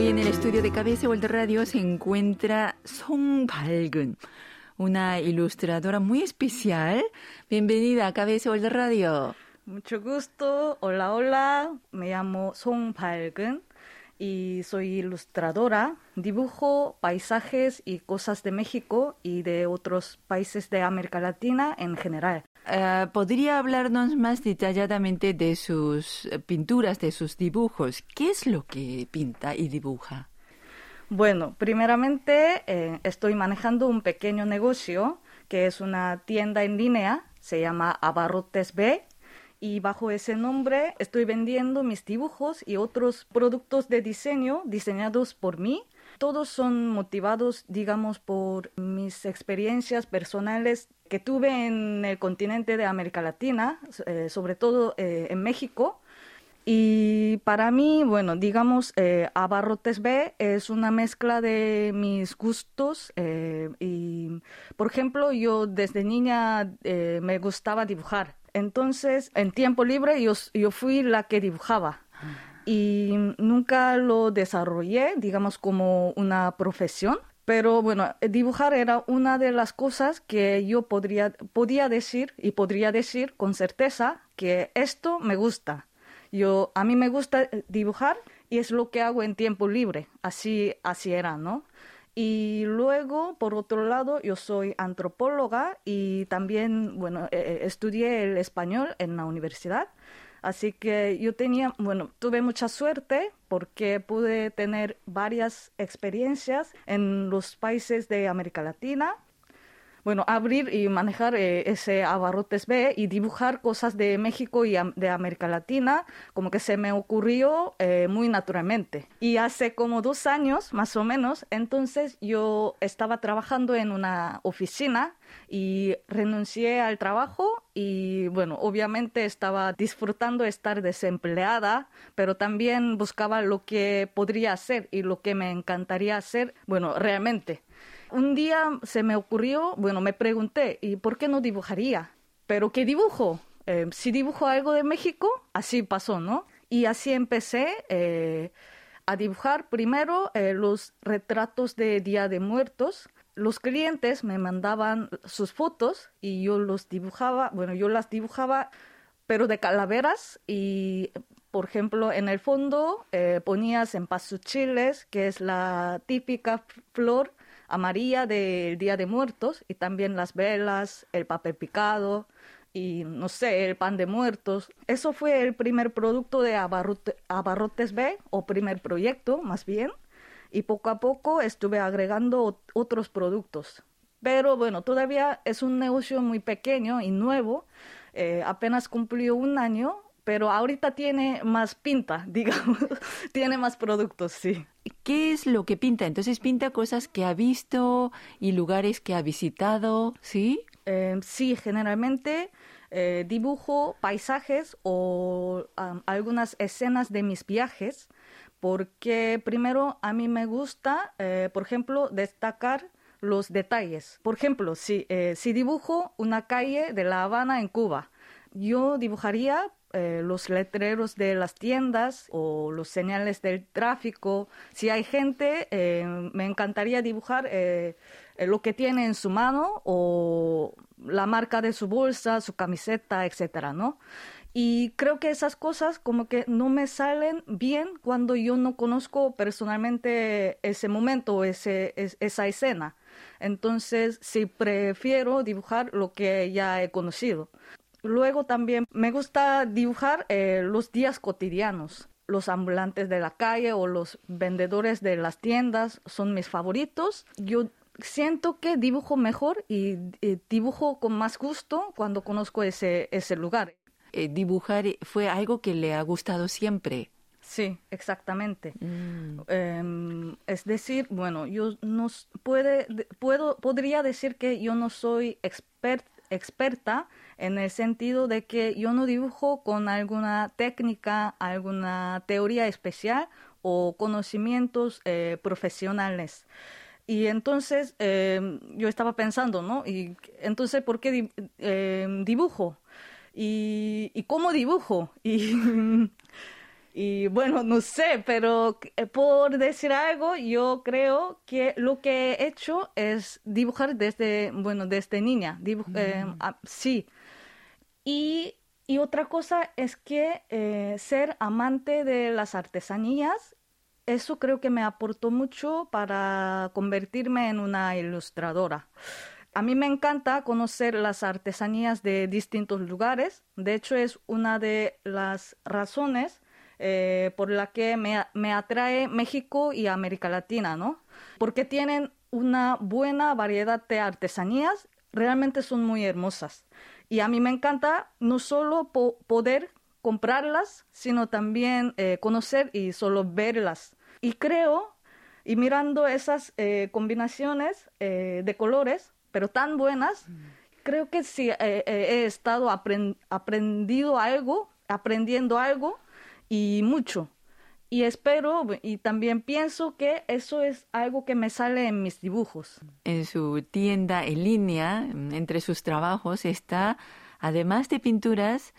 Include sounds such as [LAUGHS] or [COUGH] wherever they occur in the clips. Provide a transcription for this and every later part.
Hoy en el estudio de Cabeza World Radio se encuentra Song Balgun, una ilustradora muy especial. Bienvenida a Cabeza World Radio. Mucho gusto. Hola, hola. Me llamo Song Balgun y soy ilustradora. Dibujo paisajes y cosas de México y de otros países de América Latina en general. Eh, ¿Podría hablarnos más detalladamente de sus pinturas, de sus dibujos? ¿Qué es lo que pinta y dibuja? Bueno, primeramente eh, estoy manejando un pequeño negocio que es una tienda en línea, se llama Abarrotes B y bajo ese nombre estoy vendiendo mis dibujos y otros productos de diseño diseñados por mí. Todos son motivados, digamos, por mis experiencias personales que tuve en el continente de América Latina, eh, sobre todo eh, en México. Y para mí, bueno, digamos, eh, Abarrotes B es una mezcla de mis gustos. y, por ejemplo, yo desde niña me gustaba dibujar. Entonces, en tiempo libre yo, yo fui la que dibujaba. Y nunca lo desarrollé, digamos, como una profesión pero bueno, dibujar era una de las cosas que yo podría, podía decir y podría decir con certeza que esto me gusta. Yo, a mí me gusta eh, dibujar y es lo que hago en tiempo libre. Así, así era, ¿no? Y luego, por otro lado, yo soy antropóloga y también, bueno, eh, eh, estudié el español en la universidad. Así que yo tenía, bueno, tuve mucha suerte porque pude tener varias experiencias en los países de América Latina bueno, abrir y manejar eh, ese abarrotes B y dibujar cosas de México y de América Latina, como que se me ocurrió eh, muy naturalmente. Y hace como dos años, más o menos, entonces yo estaba trabajando en una oficina y renuncié al trabajo y bueno, obviamente estaba disfrutando estar desempleada, pero también buscaba lo que podría hacer y lo que me encantaría hacer, bueno, realmente. Un día se me ocurrió, bueno, me pregunté, ¿y por qué no dibujaría? ¿Pero qué dibujo? Eh, si dibujo algo de México, así pasó, ¿no? Y así empecé eh, a dibujar primero eh, los retratos de Día de Muertos. Los clientes me mandaban sus fotos y yo los dibujaba, bueno, yo las dibujaba, pero de calaveras y por ejemplo, en el fondo ponías en chiles, que es la típica flor amarilla del Día de Muertos y también las velas, el papel picado y no sé, el pan de muertos. Eso fue el primer producto de Abarrotes B o primer proyecto más bien y poco a poco estuve agregando otros productos. Pero bueno, todavía es un negocio muy pequeño y nuevo, eh, apenas cumplió un año pero ahorita tiene más pinta, [LAUGHS] digamos, tiene más productos, sí. ¿Qué es lo que pinta? Entonces pinta cosas que ha visto y lugares que ha visitado, ¿sí? Eh, sí, generalmente eh, dibujo paisajes o algunas escenas de mis viajes, porque primero a mí me gusta, eh, por ejemplo, destacar los detalles. Por ejemplo, si, si dibujo una calle de La Habana en Cuba, yo dibujaría eh, los letreros de las tiendas o los señales del tráfico. Si hay gente, eh, me encantaría dibujar eh, lo que tiene en su mano o la marca de su bolsa, su camiseta, etcétera, ¿no? Y creo que esas cosas como que no me salen bien cuando yo no conozco personalmente ese momento ese, esa escena. Entonces, sí prefiero dibujar lo que ya he conocido. Luego también me gusta dibujar eh, los días cotidianos. Los ambulantes de la calle o los vendedores de las tiendas son mis favoritos. Yo siento que dibujo mejor y, dibujo con más gusto cuando conozco ese, ese lugar. Eh, dibujar fue algo que le ha gustado siempre. Sí, exactamente. Mm. Em, es decir, bueno, yo no puede, puedo, podría decir que yo no soy expert, experta en el sentido de que yo no dibujo con alguna técnica, alguna teoría especial o conocimientos eh, profesionales. Y entonces em, yo estaba pensando, ¿no? Y entonces, ¿por qué em, dibujo? Y, cómo dibujo? [LAUGHS] Y, Y bueno, no sé, pero eh, por decir algo, yo creo que lo que he hecho es dibujar desde, bueno, desde niña. Eh, mm. sí. Y, y, otra cosa es que eh, ser amante de las artesanías, eso creo que me aportó mucho para convertirme en una ilustradora. A mí me encanta conocer las artesanías de distintos lugares. De hecho, es una de las razones eh, por la que me, me, atrae México y América Latina, ¿no? Porque tienen una buena variedad de artesanías, realmente son muy hermosas. Y a mí me encanta no solo poder comprarlas, sino también eh, conocer y solo verlas. Y creo, y mirando esas eh, combinaciones de colores, pero tan buenas, creo que sí he estado aprendido algo, aprendiendo algo y mucho. Y espero y también pienso que eso es algo que me sale en mis dibujos. En su tienda en línea, entre sus trabajos, está, además de pinturas,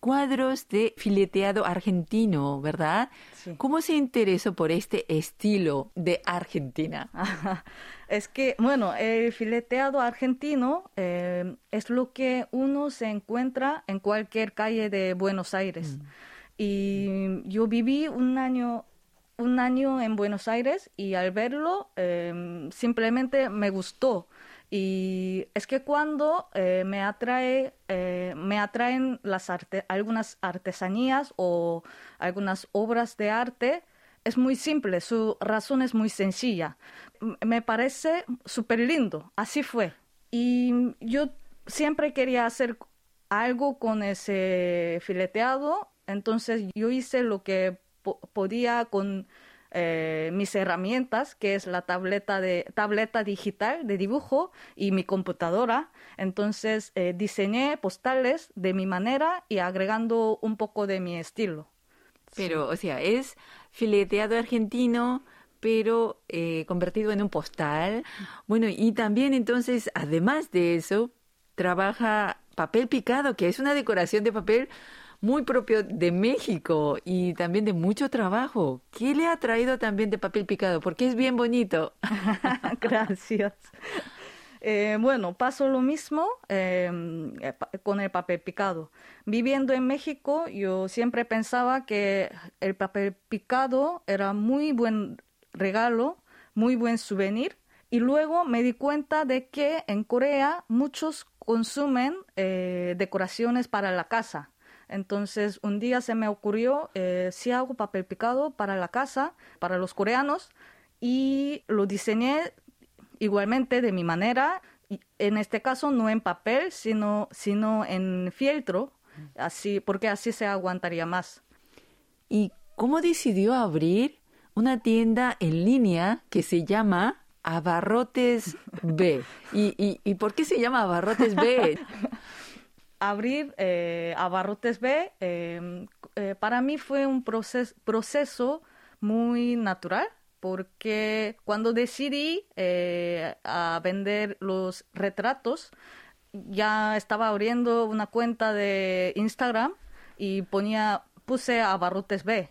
cuadros de fileteado argentino, ¿verdad? ¿Cómo se interesó por este estilo de Argentina? [LAUGHS] es que, bueno, el fileteado argentino eh, es lo que uno se encuentra en cualquier calle de Buenos Aires. Mm. Y yo viví un año, un año en Buenos Aires y al verlo em, simplemente me gustó. Y es que cuando eh, me atrae, eh, me atraen las arte, algunas artesanías o algunas obras de arte, es muy simple, su razón es muy sencilla. Me parece súper lindo, así fue. Y yo siempre quería hacer algo con ese fileteado entonces yo hice lo que podía con eh, mis herramientas, que es la tableta, de, tableta digital de dibujo y mi computadora. Entonces eh, diseñé postales de mi manera y agregando un poco de mi estilo. Pero, o sea, es fileteado argentino, pero eh, convertido en un postal. Bueno, y también entonces, además de eso, trabaja papel picado, que es una decoración de papel muy propio de México y también de mucho trabajo. ¿Qué le ha traído también de papel picado? Porque es bien bonito. [LAUGHS] Gracias. Eh, bueno, paso lo mismo em, eh, con el papel picado. Viviendo en México, yo siempre pensaba que el papel picado era muy buen regalo, muy buen souvenir. Y luego me di cuenta de que en Corea muchos consumen eh, decoraciones para la casa. Entonces, un día se me ocurrió eh, si hago papel picado para la casa, para los coreanos, y lo diseñé igualmente de mi manera, en este caso no en papel, sino, sino en fieltro, así, porque así se aguantaría más. ¿Y cómo decidió abrir una tienda en línea que se llama Abarrotes B? [LAUGHS] ¿Y, y, y por qué se llama Abarrotes B? [LAUGHS] abrir eh, Abarrotes B em, eh, para mí fue un proceso muy natural porque cuando decidí eh, a vender los retratos ya estaba abriendo una cuenta de Instagram y ponía puse Abarrotes B.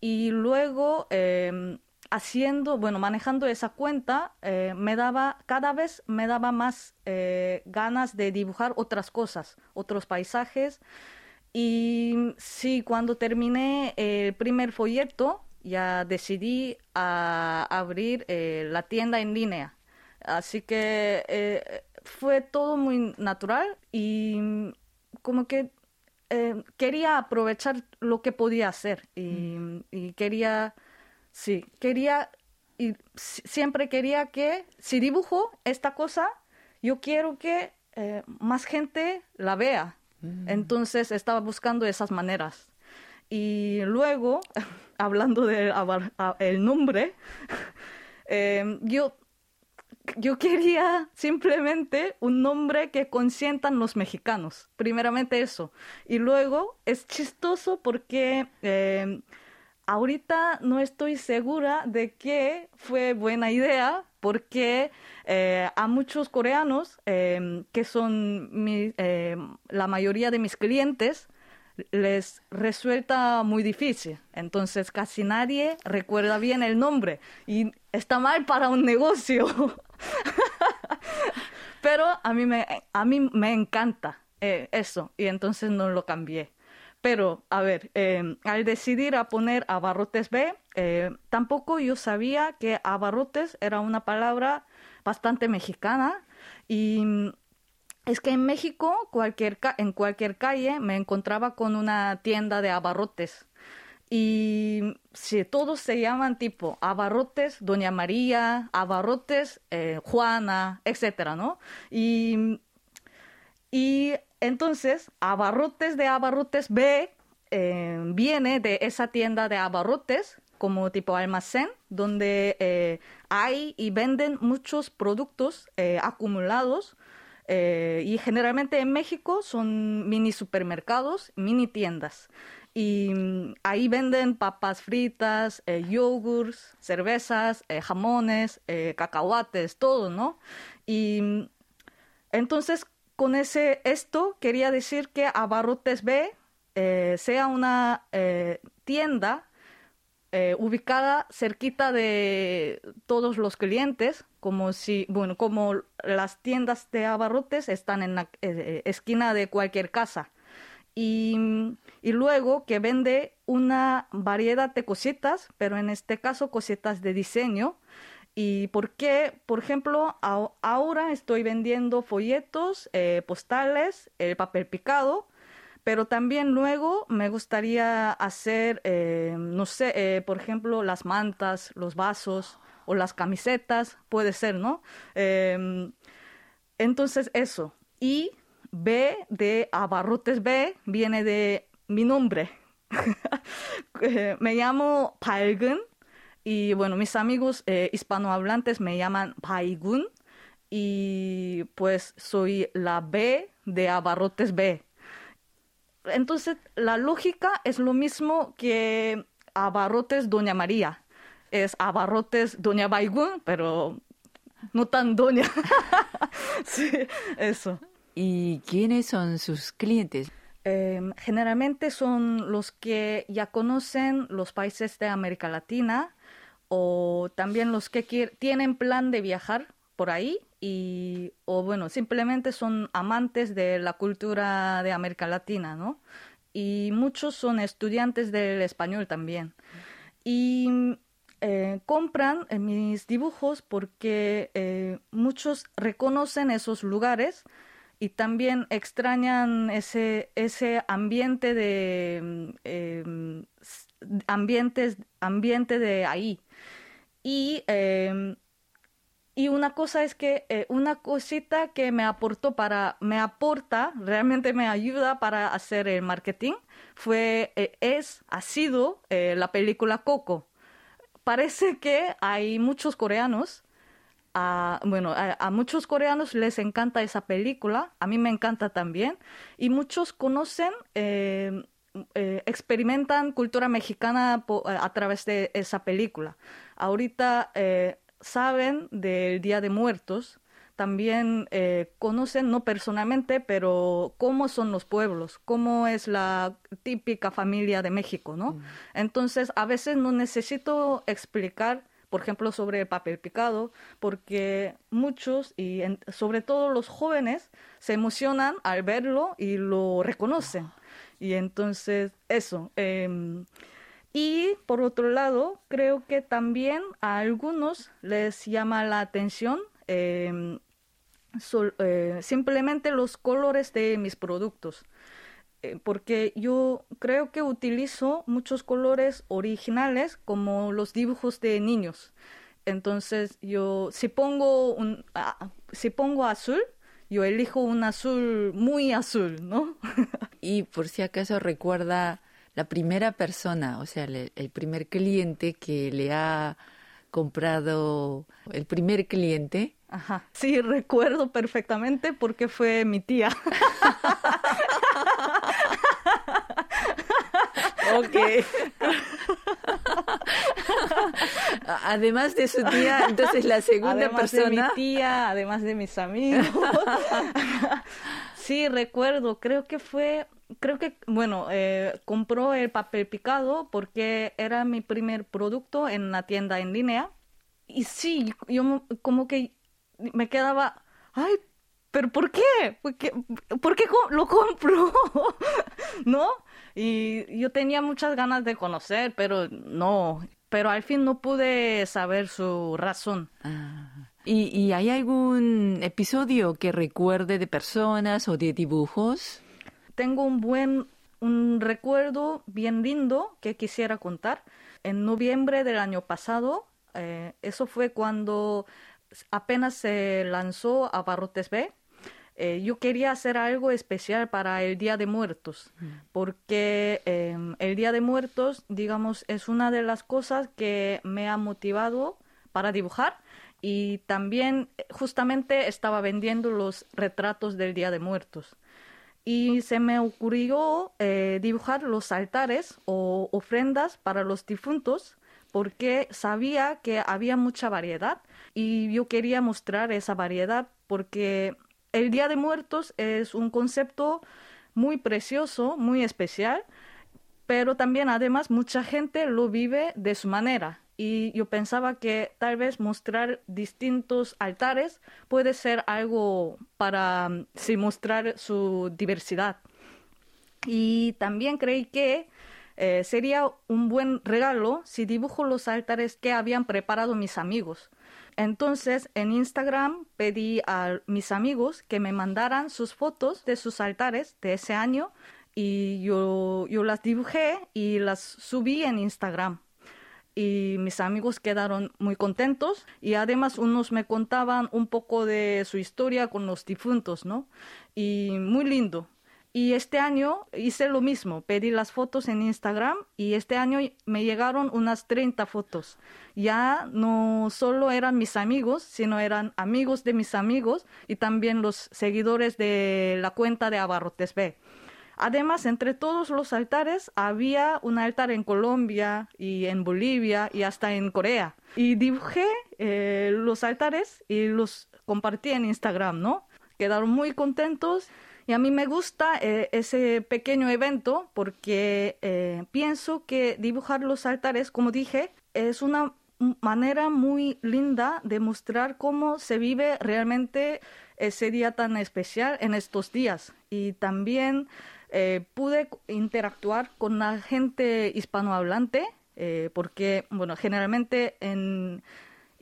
Y luego em, haciendo, bueno, manejando esa cuenta, eh, me daba, cada vez me daba más eh, ganas de dibujar otras cosas, otros paisajes. Y sí, cuando terminé el primer folleto, ya decidí a abrir eh, la tienda en línea. Así que fue todo muy natural y como que quería aprovechar lo que podía hacer y, y quería Sí, quería, y siempre quería que, si dibujo esta cosa, yo quiero que eh, más gente la vea. Mm. Entonces estaba buscando esas maneras. Y luego, [LAUGHS] hablando del el nombre, [LAUGHS] em, yo, yo quería simplemente un nombre que consientan los mexicanos. Primeramente eso. Y luego es chistoso porque em, ahorita no estoy segura de que fue buena idea porque eh, a muchos coreanos, em, que son em, la mayoría de mis clientes, les resulta muy difícil. Entonces casi nadie recuerda bien el nombre y está mal para un negocio. [LAUGHS] Pero a mí me, a mí me encanta eh, eso y entonces no lo cambié. Pero, a ver, em, al decidir a poner abarrotes B, eh, tampoco yo sabía que abarrotes era una palabra bastante mexicana y mm, es que en México, cualquier en cualquier calle, me encontraba con una tienda de abarrotes. Y si todos se llaman tipo abarrotes, Doña María, abarrotes, eh, Juana, etcétera, ¿no? Y, y entonces, abarrotes de abarrotes B eh, viene de esa tienda de abarrotes como tipo almacén, donde eh, hay y venden muchos productos eh, acumulados. y generalmente en México son mini supermercados, mini tiendas. Y mm, ahí venden papas fritas, yogurts, cervezas, jamones, cacahuates, todo, ¿no? Y mm, entonces con ese esto quería decir que Abarrotes B eh, sea una eh, tienda eh, ubicada cerquita de todos los clientes, como si, bueno, como las tiendas de abarrotes están en la esquina de cualquier casa. Y, y, luego que vende una variedad de cositas, pero en este caso cositas de diseño, ¿Y por qué? Por ejemplo, ahora estoy vendiendo folletos, eh, postales, el papel picado, pero también luego me gustaría hacer, eh, no sé, eh, por ejemplo, las mantas, los vasos o las camisetas, puede ser, ¿no? Em, entonces, eso. Y B de Abarrotes B viene de mi nombre. [LAUGHS] me llamo Palgun y bueno, mis amigos eh, hispanohablantes me llaman Paigun y pues soy la B de Abarrotes B. Entonces, la lógica es lo mismo que Abarrotes Doña María. Es Abarrotes Doña Baigun, pero no tan Doña. [LAUGHS] sí, eso. ¿Y quiénes son sus clientes? Em, generalmente son los que ya conocen los países de América Latina, o también los que tienen plan de viajar por ahí y o bueno simplemente son amantes de la cultura de América Latina no y muchos son estudiantes del español también y eh, compran eh, mis dibujos porque eh, muchos reconocen esos lugares y también extrañan ese, ese ambiente de em, ambientes, ambiente de ahí. Y, em, y una cosa es que eh, una cosita que me aportó para, me aporta, realmente me ayuda para hacer el marketing, fue, eh, es, ha sido eh, la película Coco. Parece que hay muchos coreanos a, bueno, a, muchos coreanos les encanta esa película, a mí me encanta también, y muchos conocen em, eh, experimentan cultura mexicana eh, a través de esa película. Ahorita eh, saben del Día de Muertos, también conocen, no personalmente, pero cómo son los pueblos, cómo es la típica familia de México, ¿no? Mm. Entonces, a veces no necesito explicar por ejemplo, sobre el papel picado, porque muchos, y sobre todo los jóvenes, se emocionan al verlo y lo reconocen. Y entonces, eso. Em, y por otro lado, creo que también a algunos les llama la atención em, eh, simplemente los colores de mis productos. Eh, porque yo creo que utilizo muchos colores originales como los dibujos de niños. Entonces, yo si pongo un ah, si pongo azul, yo elijo un azul muy azul, ¿no? [LAUGHS] y por si acaso recuerda la primera persona, o sea, el, primer cliente que le ha comprado, el primer cliente. Ajá, sí, recuerdo perfectamente porque fue mi tía. [LAUGHS] ok. [LAUGHS] además de su tía, entonces la segunda persona. De mi tía, además de mis amigos. [LAUGHS] sí, recuerdo, creo que fue creo que, bueno, eh, compró el papel picado porque era mi primer producto en la tienda en línea. Y sí, yo como que me quedaba, ay, pero ¿por qué? ¿Por qué, ¿por qué lo compro? [LAUGHS] ¿No? Y yo tenía muchas ganas de conocer, pero no, pero al fin no pude saber su razón. Ah. ¿Y, ¿Y hay algún episodio que recuerde de personas o de dibujos? Tengo un buen un recuerdo bien lindo que quisiera contar. En noviembre del año pasado, eh, eso fue cuando apenas se lanzó a Barrotes B, eh, yo quería hacer algo especial para el Día de Muertos, mm. porque em, el Día de Muertos, digamos, es una de las cosas que me ha motivado para dibujar y también justamente estaba vendiendo los retratos del Día de Muertos. Y se me ocurrió eh, dibujar los altares o ofrendas para los difuntos porque sabía que había mucha variedad y yo quería mostrar esa variedad porque el Día de Muertos es un concepto muy precioso, muy especial, pero también además mucha gente lo vive de su manera. Y yo pensaba que tal vez mostrar distintos altares puede ser algo para sí, mostrar su diversidad. Y también creí que eh, sería un buen regalo si dibujo los altares que habían preparado mis amigos. Entonces, en Instagram pedí a mis amigos que me mandaran sus fotos de sus altares de ese año y yo, yo las dibujé y las subí en Instagram. Y mis amigos quedaron muy contentos y además unos me contaban un poco de su historia con los difuntos, ¿no? Y muy lindo. Y este año hice lo mismo, pedí las fotos en Instagram y este año me llegaron unas 30 fotos. Ya no solo eran mis amigos, sino eran amigos de mis amigos y también los seguidores de la cuenta de Abarrotes B. Además, entre todos los altares había un altar en Colombia y en Bolivia y hasta en Corea. Y dibujé eh, los altares y los compartí en Instagram, ¿no? Quedaron muy contentos y a mí me gusta eh, ese pequeño evento porque eh, pienso que dibujar los altares, como dije, es una manera muy linda de mostrar cómo se vive realmente ese día tan especial en estos días. Y también eh, pude interactuar con la gente hispanohablante, porque, bueno, generalmente en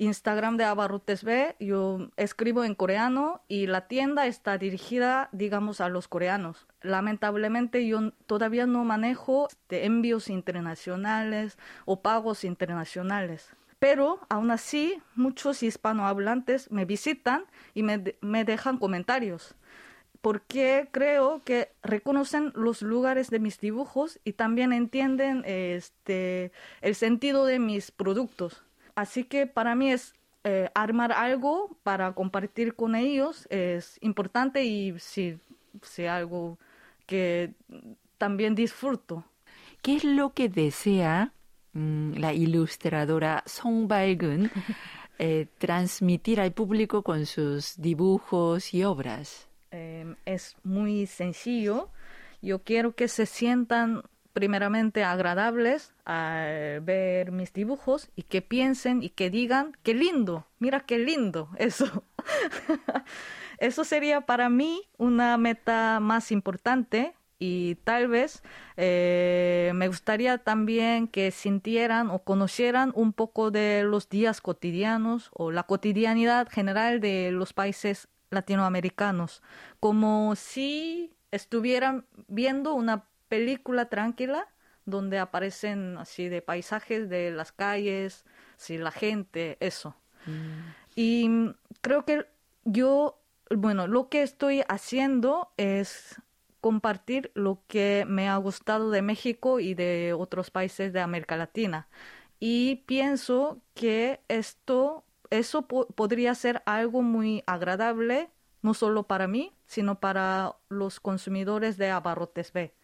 Instagram de Abarrutes B, yo escribo en coreano y la tienda está dirigida, digamos, a los coreanos. Lamentablemente yo todavía no manejo de envíos internacionales o pagos internacionales. Pero aún así, muchos hispanohablantes me visitan y me, me dejan comentarios porque creo que reconocen los lugares de mis dibujos y también entienden este, el sentido de mis productos. Así que para mí es eh, armar algo para compartir con ellos es importante y sí, sí algo que también disfruto. ¿Qué es lo que desea mm, la ilustradora Song Bae-gun [LAUGHS] eh, transmitir al público con sus dibujos y obras? Em, es muy sencillo. Yo quiero que se sientan primeramente agradables al ver mis dibujos y que piensen y que digan, qué lindo, mira qué lindo [LAUGHS] eso. eso sería para mí una meta más importante y tal vez eh, me gustaría también que sintieran o conocieran un poco de los días cotidianos o la cotidianidad general de los países latinoamericanos, como si estuvieran viendo una película tranquila donde aparecen así de paisajes de las calles, sí, la gente, eso. Mm. Y creo que yo, bueno, lo que estoy haciendo es compartir lo que me ha gustado de México y de otros países de América Latina. Y pienso que esto, eso podría ser algo muy agradable, no solo para mí, sino para los consumidores de Abarrotes B.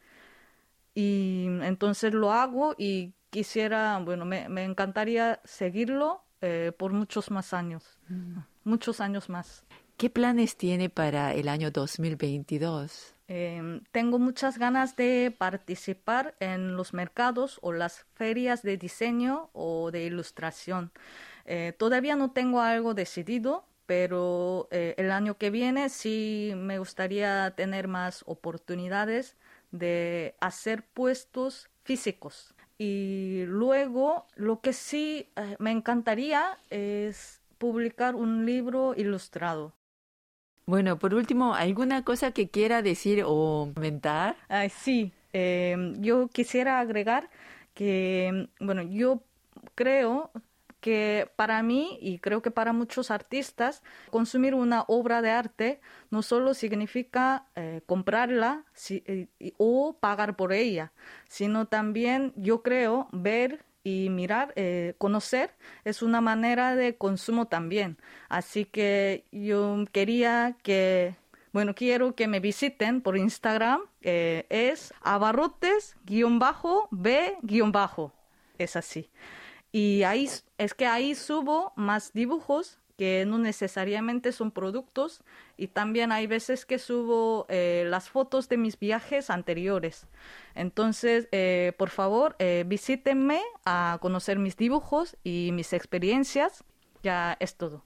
Y entonces lo hago y quisiera, bueno, me, me encantaría seguirlo eh, por muchos más años, mm. muchos años más. ¿Qué planes tiene para el año 2022? Em, tengo muchas ganas de participar en los mercados o las ferias de diseño o de ilustración. Eh, todavía no tengo algo decidido, pero eh, el año que viene sí me gustaría tener más oportunidades de hacer puestos físicos. Y luego lo que sí eh, me encantaría es publicar un libro ilustrado. Bueno, por último, ¿alguna cosa que quiera decir o comentar? sí, em, yo quisiera agregar que, bueno, yo creo que para mí y creo que para muchos artistas, consumir una obra de arte no solo significa eh, comprarla eh, o pagar por ella, sino también yo creo ver y mirar, eh, conocer es una manera de consumo también. Así que yo quería que, bueno, quiero que me visiten por Instagram, eh, es abarrotes-b-bajo, es así. Y ahí es que ahí subo más dibujos que no necesariamente son productos y también hay veces que subo eh, las fotos de mis viajes anteriores. Entonces, eh, por favor, eh, visítenme a conocer mis dibujos y mis experiencias. Ya es todo.